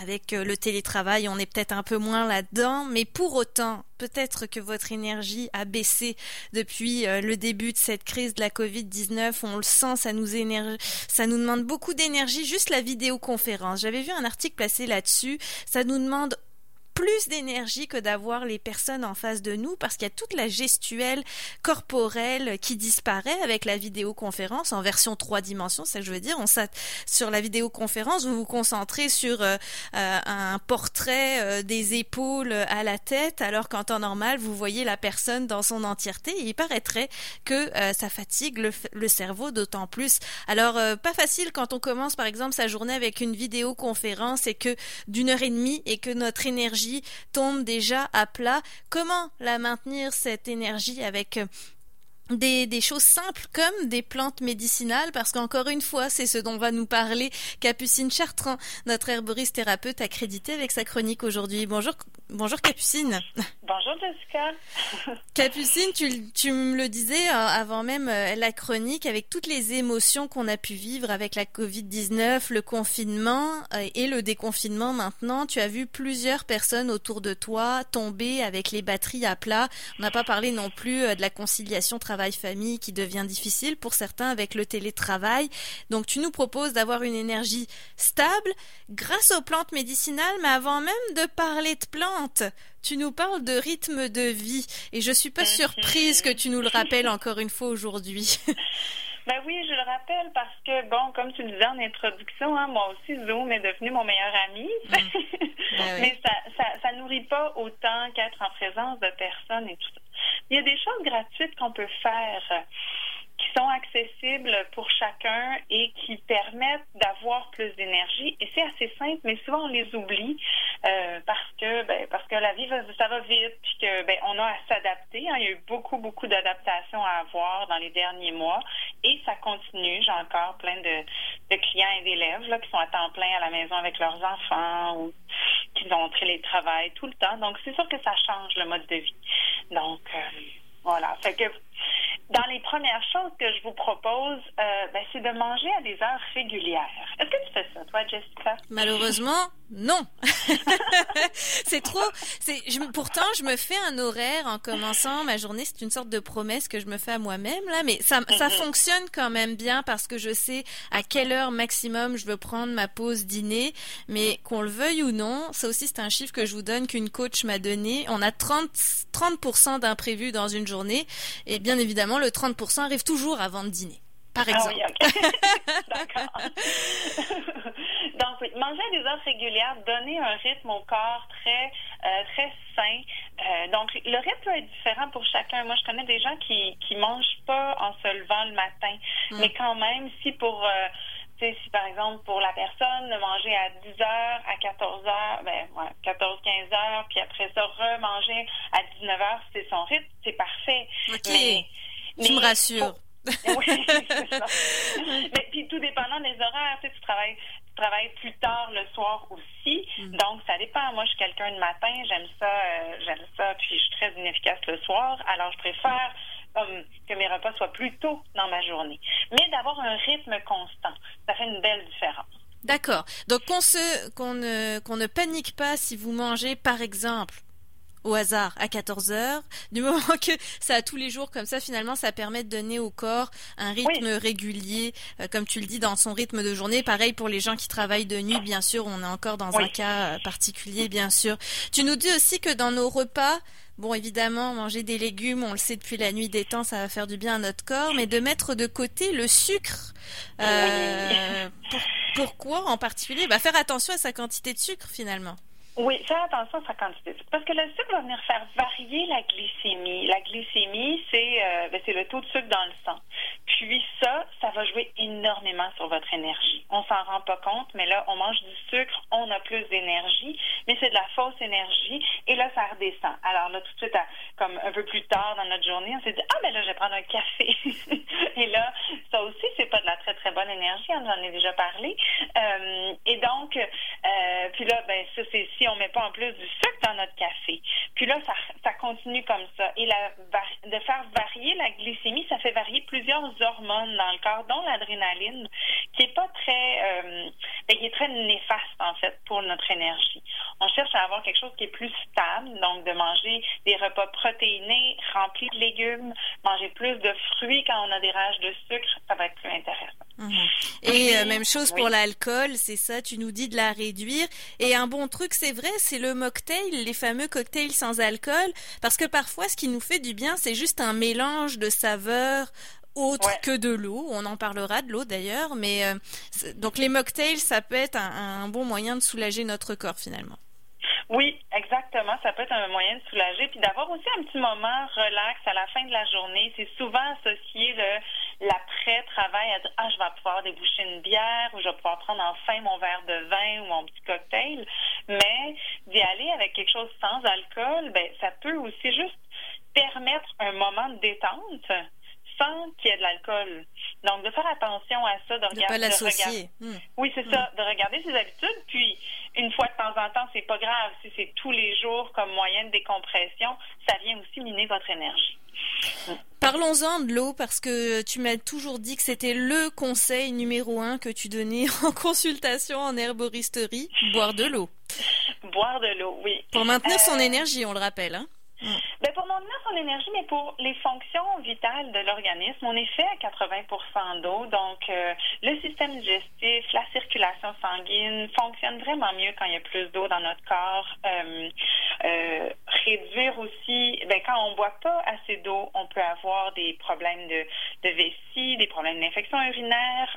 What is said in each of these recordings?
avec le télétravail, on est peut-être un peu moins là-dedans, mais pour autant, peut-être que votre énergie a baissé depuis le début de cette crise de la Covid-19. On le sent, ça nous ça nous demande beaucoup d'énergie. Juste la vidéoconférence. J'avais vu un article placé là-dessus. Ça nous demande plus d'énergie que d'avoir les personnes en face de nous parce qu'il y a toute la gestuelle corporelle qui disparaît avec la vidéoconférence en version trois dimensions, c'est ça que je veux dire. On sur la vidéoconférence, vous vous concentrez sur euh, euh, un portrait euh, des épaules à la tête, alors qu'en temps normal, vous voyez la personne dans son entièreté. il paraîtrait que ça fatigue le, le cerveau d'autant plus. Alors, pas facile quand on commence, par exemple, sa journée avec une vidéoconférence et que d'une heure et demie et que notre énergie tombe déjà à plat. Comment la maintenir cette énergie avec euh, des, choses simples comme des plantes médicinales? Parce qu'encore une fois, c'est ce dont va nous parler Capucine Chartrand, notre herboriste thérapeute accrédité avec sa chronique aujourd'hui. Bonjour, bonjour Capucine. Bonjour. Capucine, tu, tu me le disais euh, avant même euh, la chronique, avec toutes les émotions qu'on a pu vivre avec la Covid-19, le confinement euh, et le déconfinement maintenant, tu as vu plusieurs personnes autour de toi tomber avec les batteries à plat. On n'a pas parlé non plus de la conciliation travail travail-famille qui devient difficile pour certains avec le télétravail. Donc tu nous proposes d'avoir une énergie stable grâce aux plantes médicinales, mais avant même de parler de plantes, tu nous parles de rythme de vie et je suis pas mhm. surprise que tu nous le rappelles encore une fois aujourd'hui. Ben oui, je le rappelle parce que, bon, comme tu le disais en introduction, hein, moi aussi, Zoom est devenu mon meilleur ami. Mhm. Ben mais ça, ça, ça nourrit pas autant qu'être en présence de personnes et tout ça. Il y a des choses gratuites qu'on peut faire qui sont accessibles pour chacun et qui permettent d'avoir plus d'énergie. Et c'est assez simple, mais souvent on les oublie euh, parce que ben, parce que la vie ça va vite, puis que ben, on a à s'adapter. Hein. Il y a eu beaucoup beaucoup d'adaptations à avoir dans les derniers mois et ça continue. J'ai encore plein de, de clients et d'élèves là qui sont à temps plein à la maison avec leurs enfants ou qui ont les travail tout le temps. Donc c'est sûr que ça change le mode de vie. Donc euh, voilà. Fait que dans les premières choses que je vous propose, euh, ben, c'est de manger à des heures régulières. Est-ce que tu fais ça, toi, Jessica? Malheureusement, non. c'est trop. C'est. Je, pourtant, je me fais un horaire en commençant ma journée. C'est une sorte de promesse que je me fais à moi-même là, mais ça, ça mhm. fonctionne quand même bien parce que je sais à quelle heure maximum je veux prendre ma pause dîner. Mais qu'on le veuille ou non, ça aussi c'est un chiffre que je vous donne qu'une coach m'a donné. On a 30 30% d'imprévus dans une journée et bien évidemment le 30% arrive toujours avant de dîner. Par ah exemple. D'accord. Donc, manger à des heures régulières, donner un rythme au corps très, euh, très sain. Euh, donc, le rythme peut être différent pour chacun. Moi, je connais des gens qui qui mangent pas en se levant le matin, mm. mais quand même, si pour euh, si par exemple pour la personne de manger à 10 heures, à 14 heures, ben ouais, 14, 15 heures, puis après ça remanger à 19 heures, c'est son rythme, c'est parfait. OK. Mais, tu me rassures. oui, c'est ça. Mais puis tout dépendant des horaires, tu, sais, tu travailles tu travailles plus tard le soir aussi. Mm. Donc ça dépend. Moi, je suis quelqu'un de matin, j'aime ça, euh, j'aime ça, puis je suis très inefficace le soir. Alors je préfère que mes repas soient plus tôt dans ma journée. Mais d'avoir un rythme constant, fait une belle différence. D'accord. Donc qu'on se qu'on ne qu'on ne panique pas si vous mangez par exemple au hasard à 14 heures. Du moment que ça a tous les jours comme ça, finalement, ça permet de donner au corps un rythme régulier, euh, comme tu le dis, dans son rythme de journée. Pareil pour les gens qui travaillent de nuit, bien sûr, on est encore dans un cas euh, particulier, bien sûr. Tu nous dis aussi que dans nos repas, Bon, évidemment, manger des légumes, on le sait depuis la nuit des temps, ça va faire du bien à notre corps, mais de mettre de côté le sucre. Euh, pourquoi en particulier? Bah, Faire attention à sa quantité de sucre finalement. Oui, faire attention à sa quantité. Parce que le sucre va venir faire varier la glycémie. La glycémie, c'est euh, ben, c'est le taux de sucre dans le sang. Puis ça, ça va jouer énormément sur votre énergie. On s'en rend pas compte, mais là, on mange du sucre, on a plus d'énergie, mais c'est de la fausse énergie, et là, ça redescend. Alors là, tout de suite, comme un peu plus tard dans notre journée, on s'est dit, ah ben là, je vais prendre un café. et là, ça aussi, c'est pas de la très, très bonne énergie, on en a déjà parlé. Euh, et donc, euh, Puis là, ben ça, c'est si on met pas en plus du sucre dans notre café. Puis là, ça, ça continue comme ça. Et la, de faire varier la glycémie, ça fait varier plusieurs hormones dans le corps, dont l'adrénaline, qui est pas très, euh, ben, qui est très néfaste en fait pour notre énergie. On cherche à avoir quelque chose qui est plus stable, donc de manger des repas protéinés, remplis de légumes, manger plus de fruits quand on a des rages de sucre, ça va être plus intéressant. Et euh, même chose pour l'alcool, c'est ça, tu nous dis de la réduire. Et un bon truc, c'est vrai, c'est le mocktail, les fameux cocktails sans alcool, parce que parfois, ce qui nous fait du bien, c'est juste un mélange de saveurs autre que de l'eau. On en parlera de l'eau d'ailleurs, mais euh, donc les mocktails, ça peut être un bon moyen de soulager notre corps finalement. Oui, Ça peut être un moyen de soulager, puis d'avoir aussi un petit moment relax à la fin de la journée. C'est souvent associé le l'après-travail à dire ah je vais pouvoir déboucher une bière ou je vais pouvoir prendre enfin mon verre de vin ou mon petit cocktail. Mais d'y aller avec quelque chose sans alcool, ben ça peut aussi juste permettre un moment de détente sans qu'il y ait de l'alcool. Donc, de faire attention à ça, de, regarder. l'associer. Hmm. Oui, c'est ça, de regarder ses habitudes. Puis, une fois de temps en temps, c'est pas grave. Si c'est tous les jours comme moyen de décompression, ça vient aussi miner votre énergie. Parlons-en de l'eau parce que tu m'as toujours dit que c'était le conseil numéro un que tu donnais en consultation en herboristerie, boire de l'eau. Boire de l'eau, oui. Pour maintenir son euh, énergie, on le rappelle. Hein? Pour maintenir son énergie, mais pour les fonctions vitales de l'organisme, on est fait à 80% d'eau. Donc, euh, le système digestif, la circulation sanguine fonctionne vraiment mieux quand il y a plus d'eau dans notre corps. Euh, euh, réduire aussi, ben, quand on boit pas assez d'eau, on peut avoir des problèmes de, de vessie, des problèmes d'infection urinaire.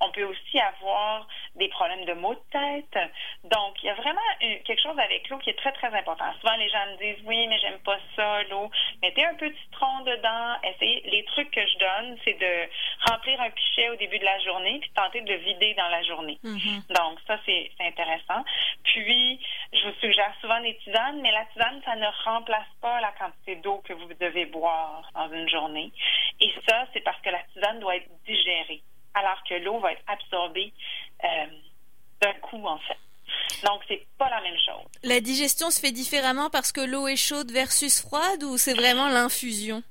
on peut aussi avoir des problèmes de maux de tête. Donc, il y a vraiment quelque chose avec l'eau qui est très, très important. Souvent, les gens me disent, oui, mais j'aime pas ça, l'eau. Mettez un peu de citron dedans. Essayez. Les trucs que je donne, c'est de remplir un pichet au début de la journée puis tenter de le vider dans la journée. Mm-hmm. Donc, ça, c'est intéressant. Puis, je vous suggère souvent des tisanes, mais la tisane, ça ne remplace pas la quantité d'eau que vous devez boire dans une journée. Et ça, c'est parce que la tisane doit être digérée, alors que l'eau va être absorbée euh, d'un coup, en fait. Donc, c'est pas la même chose. La digestion se fait différemment parce que l'eau est chaude versus froide ou c'est vraiment l'infusion?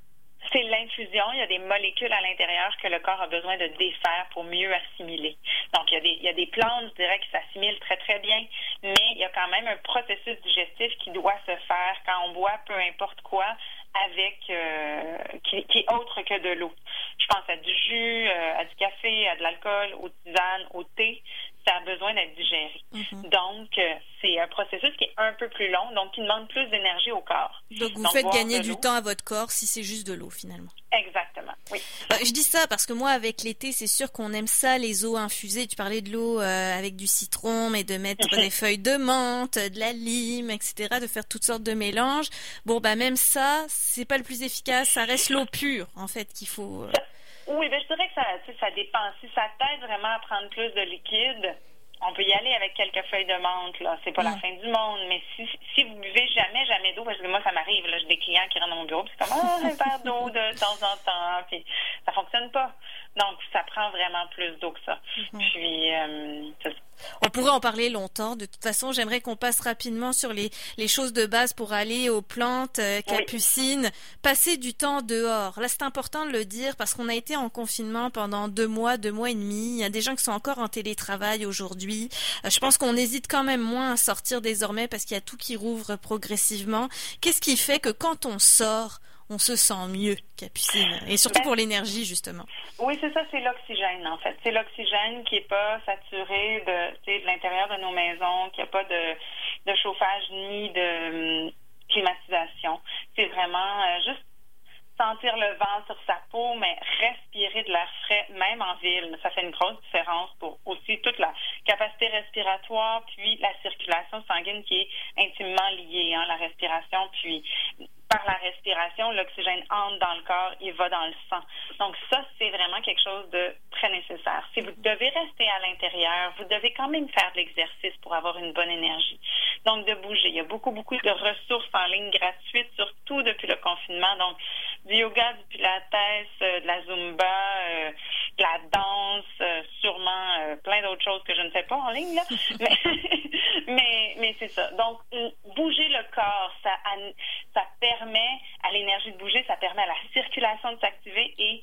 C'est l'infusion. Il y a des molécules à l'intérieur que le corps a besoin de défaire pour mieux assimiler. Donc, il y a des, il y a des plantes, je dirais, qui s'assimilent très, très bien, mais il y a quand même un processus digestif qui doit se faire quand on boit peu importe quoi avec euh, qui, est autre que de l'eau. Je pense à du jus, euh, à du café, à de l'alcool, aux tisanes, au thé ça a besoin d'être digéré. Mhm. Donc, euh, c'est un processus qui est un peu plus long, donc qui demande plus d'énergie au corps. Donc, vous faites gagner du temps à votre corps si c'est juste de l'eau, finalement. Exactement, oui. Euh, je dis ça parce que moi, avec l'été, c'est sûr qu'on aime ça, les eaux infusées. Tu parlais de l'eau euh, avec du citron, mais de mettre des feuilles de menthe, de la lime, etc., de faire toutes sortes de mélanges. Bon, bah même ça, c'est pas le plus efficace. Ça reste l'eau pure, en fait, qu'il faut... Oui, ben, je dirais que ça, ça dépend. Si ça t'aide vraiment à prendre plus de liquide, on peut y aller avec quelques feuilles de menthe, là. C'est pas la fin du monde. Mais si, si vous buvez jamais, jamais d'eau, parce que moi, ça m'arrive, là, j'ai des clients qui rentrent dans mon bureau, puis c'est comme, oh, un verre d'eau de temps en temps, puis ça fonctionne pas. Donc, ça prend vraiment plus d'eau que ça. Mm-hmm. Puis, euh, on pourrait en parler longtemps. De toute façon, j'aimerais qu'on passe rapidement sur les, les, choses de base pour aller aux plantes, euh, capucines, passer du temps dehors. Là, c'est important de le dire parce qu'on a été en confinement pendant deux mois, deux mois et demi. Il y a des gens qui sont encore en télétravail aujourd'hui. Euh, je pense qu'on hésite quand même moins à sortir désormais parce qu'il y a tout qui rouvre progressivement. Qu'est-ce qui fait que quand on sort, on se sent mieux, Capucine. Et surtout pour l'énergie, justement. Oui, c'est ça, c'est l'oxygène, en fait. C'est l'oxygène qui n'est pas saturé de, de l'intérieur de nos maisons, qui a pas de, de chauffage ni de hum, climatisation. C'est vraiment euh, juste sentir le vent sur sa peau, mais respirer de l'air frais, même en ville, ça fait une grosse différence pour aussi toute la capacité respiratoire, puis la circulation sanguine qui est intimement liée, hein, la respiration, puis par la respiration, l'oxygène entre dans le corps, il va dans le sang. Donc ça, c'est vraiment quelque chose de très nécessaire. Si vous devez rester à l'intérieur, vous devez quand même faire de l'exercice pour avoir une bonne énergie. Donc de bouger. Il y a beaucoup, beaucoup de ressources en ligne gratuites, surtout depuis le confinement. Donc du yoga, du pilates, euh, de la zumba, euh, de la danse, euh, sûrement plein d'autres choses que je ne sais pas en ligne. Là. mais, c'est ça. Donc, bouger le corps, ça, ça permet à l'énergie de bouger, ça permet à la circulation de s'activer et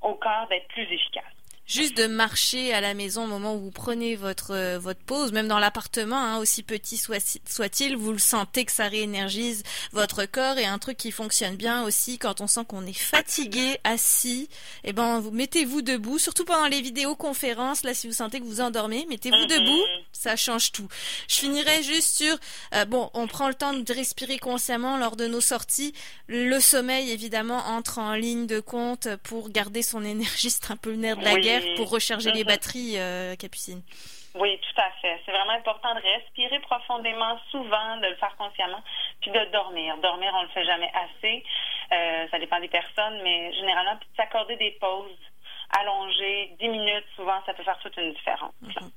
au corps d'être plus efficace juste de marcher à la maison au moment où vous prenez votre euh, votre pause, même dans l'appartement, hein, aussi petit soit-il, vous le sentez que ça réénergise votre corps et un truc qui fonctionne bien aussi quand on sent qu'on est fatigué, assis, et eh ben vous mettez-vous debout, surtout pendant les vidéoconférences, là si vous sentez que vous endormez, mettez-vous mhm. debout, ça change tout. Je finirai juste sur euh, bon, on prend le temps de respirer consciemment lors de nos sorties. Le sommeil évidemment entre en ligne de compte pour garder son énergie, c'est un peu le nerf de la guerre pour recharger les batteries, euh, Capucine. Oui, tout à fait. C'est vraiment important de respirer profondément, souvent, de le faire consciemment, puis de dormir. Dormir, on le fait jamais assez. Euh, ça dépend des personnes, mais généralement, puis s'accorder des pauses allongé, 10 minutes, souvent, ça peut faire toute une différence. Mhm.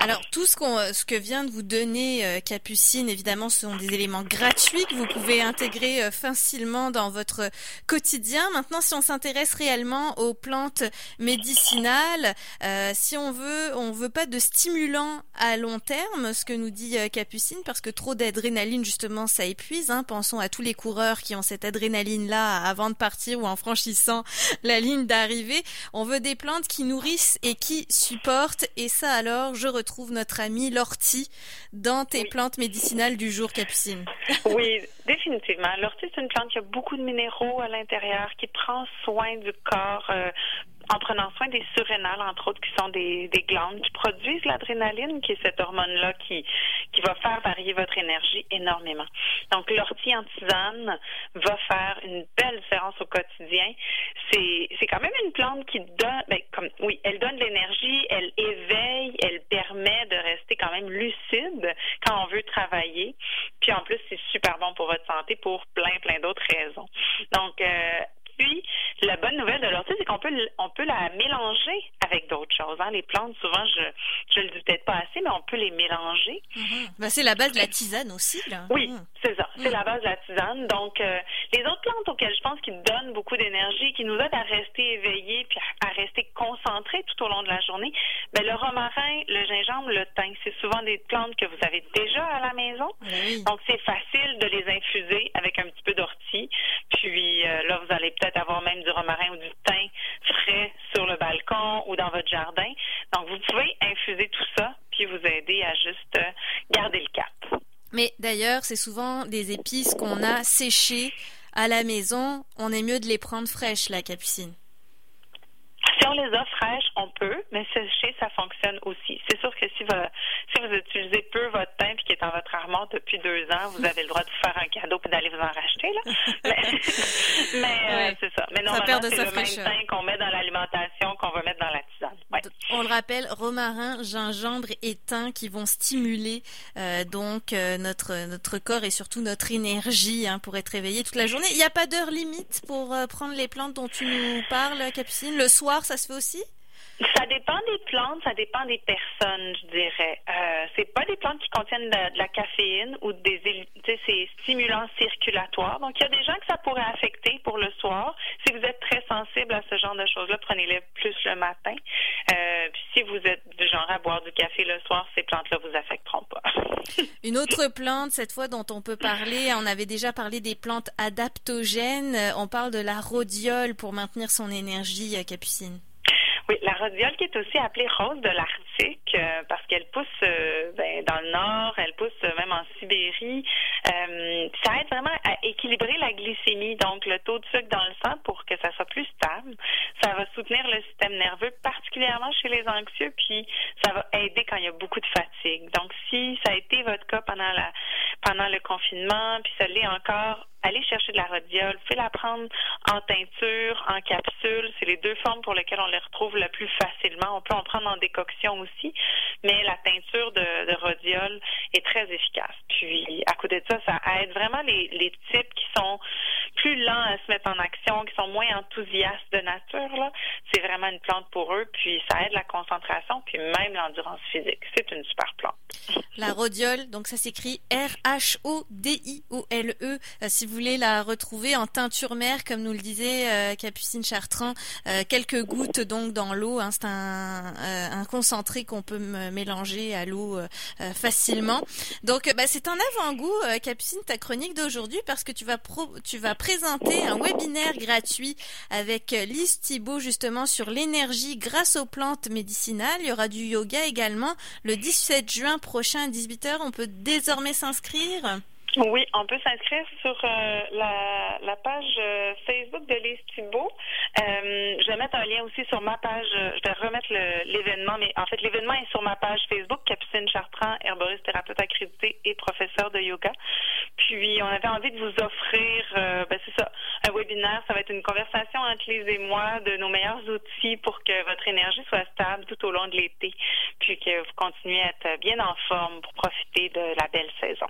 Alors, tout ce, qu'on, ce que vient de vous donner euh, Capucine, évidemment, ce sont des éléments gratuits que vous pouvez intégrer euh, facilement dans votre quotidien. Maintenant, si on s'intéresse réellement aux plantes médicinales, euh, si on veut, on veut pas de stimulants à long terme, ce que nous dit Capucine, parce que trop d'adrénaline, justement, ça épuise. Hein. Pensons à tous les coureurs qui ont cette adrénaline-là avant de partir ou en franchissant la ligne d'arrivée. On veut des plantes qui nourrissent et qui supportent. Et ça, alors, je retrouve notre ami l'ortie dans tes plantes médicinales du jour, Capucine. oui, définitivement. L'ortie, c'est une plante qui a beaucoup de minéraux à l'intérieur, qui prend soin du corps. Euh, en prenant soin des surrénales, entre autres, qui sont des, des glandes qui produisent l'adrénaline, qui est cette hormone-là qui, qui va faire varier votre énergie énormément. Donc, l'ortie en tisane va faire une belle différence au quotidien. C'est, c'est quand même une plante qui donne, ben, comme, oui, elle donne de l'énergie, elle éveille, elle permet de rester quand même lucide quand on veut travailler. Puis en plus, c'est super bon pour votre santé pour plein, plein d'autres raisons. Donc, euh, puis, la bonne nouvelle de l'ortie, c'est qu'on peut, on peut la mélanger avec d'autres choses. Hein. Les plantes, souvent, je je le dis peut-être pas assez, mais on peut les mélanger. Mm-hmm. Ben, c'est la base de la tisane aussi, là. Oui, mm. c'est ça. C'est la base de la tisane. Donc, euh, les autres plantes auxquelles je pense qui donnent beaucoup d'énergie, qui nous aident à rester éveillés puis à, rester concentrés tout au long de la journée, ben, le romarin, le gingembre, le thym, c'est souvent des plantes que vous avez déjà à la maison. Donc, c'est facile de les infuser avec un petit peu d'ortie. Puis euh, là, vous allez peut-être avoir même du romarin ou du thym frais sur le balcon ou dans votre jardin. Donc, vous pouvez infuser tout ça puis vous aider à juste euh, garder le cap. Mais d'ailleurs, c'est souvent des épices qu'on a séchées à la maison. On est mieux de les prendre fraîches, la capucine. Si on les a fraîches, on peut, mais sécher, ça fonctionne aussi. C'est sûr que si vous, si vous utilisez peu votre pain puis qui est dans votre armoire depuis deux ans, vous avez le droit de vous faire un cadeau et d'aller vous en racheter. Là. mais, euh, c'est ça. Mais normalement, c'est le même pain qu'on met dans l'alimentation qu'on va mettre dans la tisane. On le rappelle, romarin, gingembre et thym qui vont stimuler euh, donc euh, notre notre corps et surtout notre énergie hein, pour être réveillé toute la journée. Il n'y a pas d'heure limite pour prendre les plantes dont tu nous parles, Capucine? Le soir, ça se fait aussi? Ça dépend des plantes, ça dépend des personnes, je dirais. Euh, c'est pas des plantes qui contiennent de, la caféine ou des ces stimulants circulatoires. Donc, il y a des gens que ça pourrait affecter pour le soir. Si vous êtes très sensible à ce genre de choses-là, prenez-les plus le matin. Euh, puis si vous êtes du genre à boire du café le soir, ces plantes-là vous affecteront pas. Une autre plante, cette fois, dont on peut parler, on avait déjà parlé des plantes adaptogènes. On parle de la rhodiole pour maintenir son énergie, Capucine. Oui, la rhodiole qui est aussi appelée rose de l'Arctique euh, parce qu'elle pousse euh, ben, dans le nord, elle pousse euh, même en Sibérie. ça aide vraiment à équilibrer la glycémie, donc le taux de sucre dans le sang pour que ça soit plus stable. Ça va soutenir le système nerveux, particulièrement chez les anxieux, puis ça va aider quand il y a beaucoup de fatigue. Donc si ça a été votre cas pendant la pendant le confinement, puis ça l'est encore, allez chercher de la rhodiole. Pouvez la prendre en teinture, en capsule. C'est les deux formes pour lesquelles on les retrouve le plus facilement. On peut en prendre en décoction aussi, mais la teinture de, de rhodiole est très efficace. Puis, à côté de ça, ça aide vraiment les types qui sont plus lents à se mettre en action, qui sont moins enthousiastes de nature. Là. C'est vraiment une plante pour eux. Puis, ça aide la concentration, puis même l'endurance physique. C'est une super plante. La rhodiole, donc ça s'écrit R-H-O-D-I-O-L-E. Euh, si vous voulez la retrouver en teinture mère, comme nous le disait euh, Capucine Chartrand, euh, quelques gouttes donc dans l'eau. Hein, c'est un, concentré qu'on peut mélanger à l'eau facilement. Donc bah, c'est un avant-goût, Capucine, ta chronique d'aujourd'hui, parce que tu vas, tu vas présenter un webinaire gratuit avec Lise Thibault justement sur l'énergie grâce aux plantes médicinales. Il y aura du yoga également le 17 juin prochain à 18h, on peut désormais s'inscrire? Oui, on peut s'inscrire sur euh, la, page euh, Facebook de Lise Thibault. Euh, je vais mettre un lien aussi sur ma page. Je vais remettre l'événement, mais en fait, l'événement est sur ma page Facebook, Capucine Chartrand, herboriste thérapeute accrédité et professeur de yoga. Puis, on avait envie de vous offrir, ben, c'est ça, un webinaire. Ça va être une conversation entre Lise et moi de nos meilleurs outils pour que votre énergie soit stable tout au long de l'été, puis que vous continuez à être bien en forme pour profiter de la belle saison.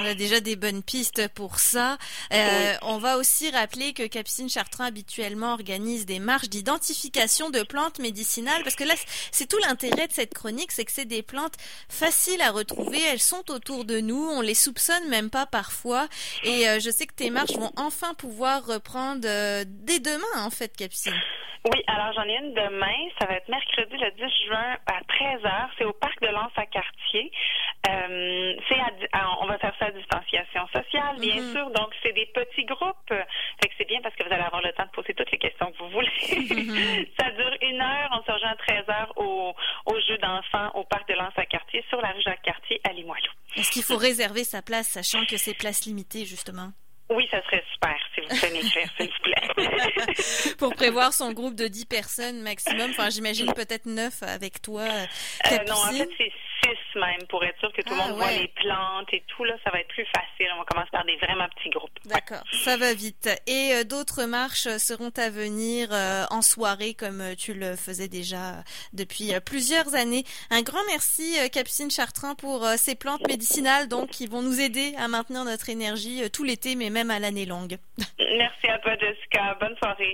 On a déjà des bonnes pistes pour ça. Euh, on va aussi rappeler que Capucine Chartrand habituellement organise des marches d'identification de plantes médicinales parce que là, c'est tout l'intérêt de cette chronique, c'est que c'est des plantes faciles à retrouver. Elles sont autour de nous, on les soupçonne même pas parfois. Et euh, je sais que tes marches vont enfin pouvoir reprendre euh, dès demain, en fait, Capucine. Oui, alors j'en ai une demain. Ça va être mercredi le 10 juin à 13h. C'est au parc de Lens à Cartier. Euh, c'est on va faire ça à distanciation sociale, bien mm-hmm. sûr. Donc, c'est des petits groupes. Fait que c'est bien parce que vous allez avoir le temps de poser toutes les questions que vous voulez. Ça dure une heure. On se rejoint à 13h au, au jeu d'enfants au parc de Lens à Cartier sur la rue Jacques-Cartier à Limoilou. Est-ce qu'il faut réserver sa place, sachant que c'est place limitée, justement? Oui, ça serait super vous s'il vous plaît. Pour prévoir son groupe de 10 personnes maximum, enfin j'imagine peut-être 9 avec toi. Euh, non, en fait c'est même pour être sûr que tout le ah, monde voit les plantes et tout là, ça va être plus facile. On va commencer par des vraiment petits groupes. D'accord, ça va vite. Et euh, d'autres marches seront à venir euh, en soirée comme tu le faisais déjà depuis plusieurs années. Un grand merci Capucine Chartrand pour ces plantes médicinales donc qui vont nous aider à maintenir notre énergie tout l'été mais même à l'année longue. Merci à toi, Jessica. Bonne soirée.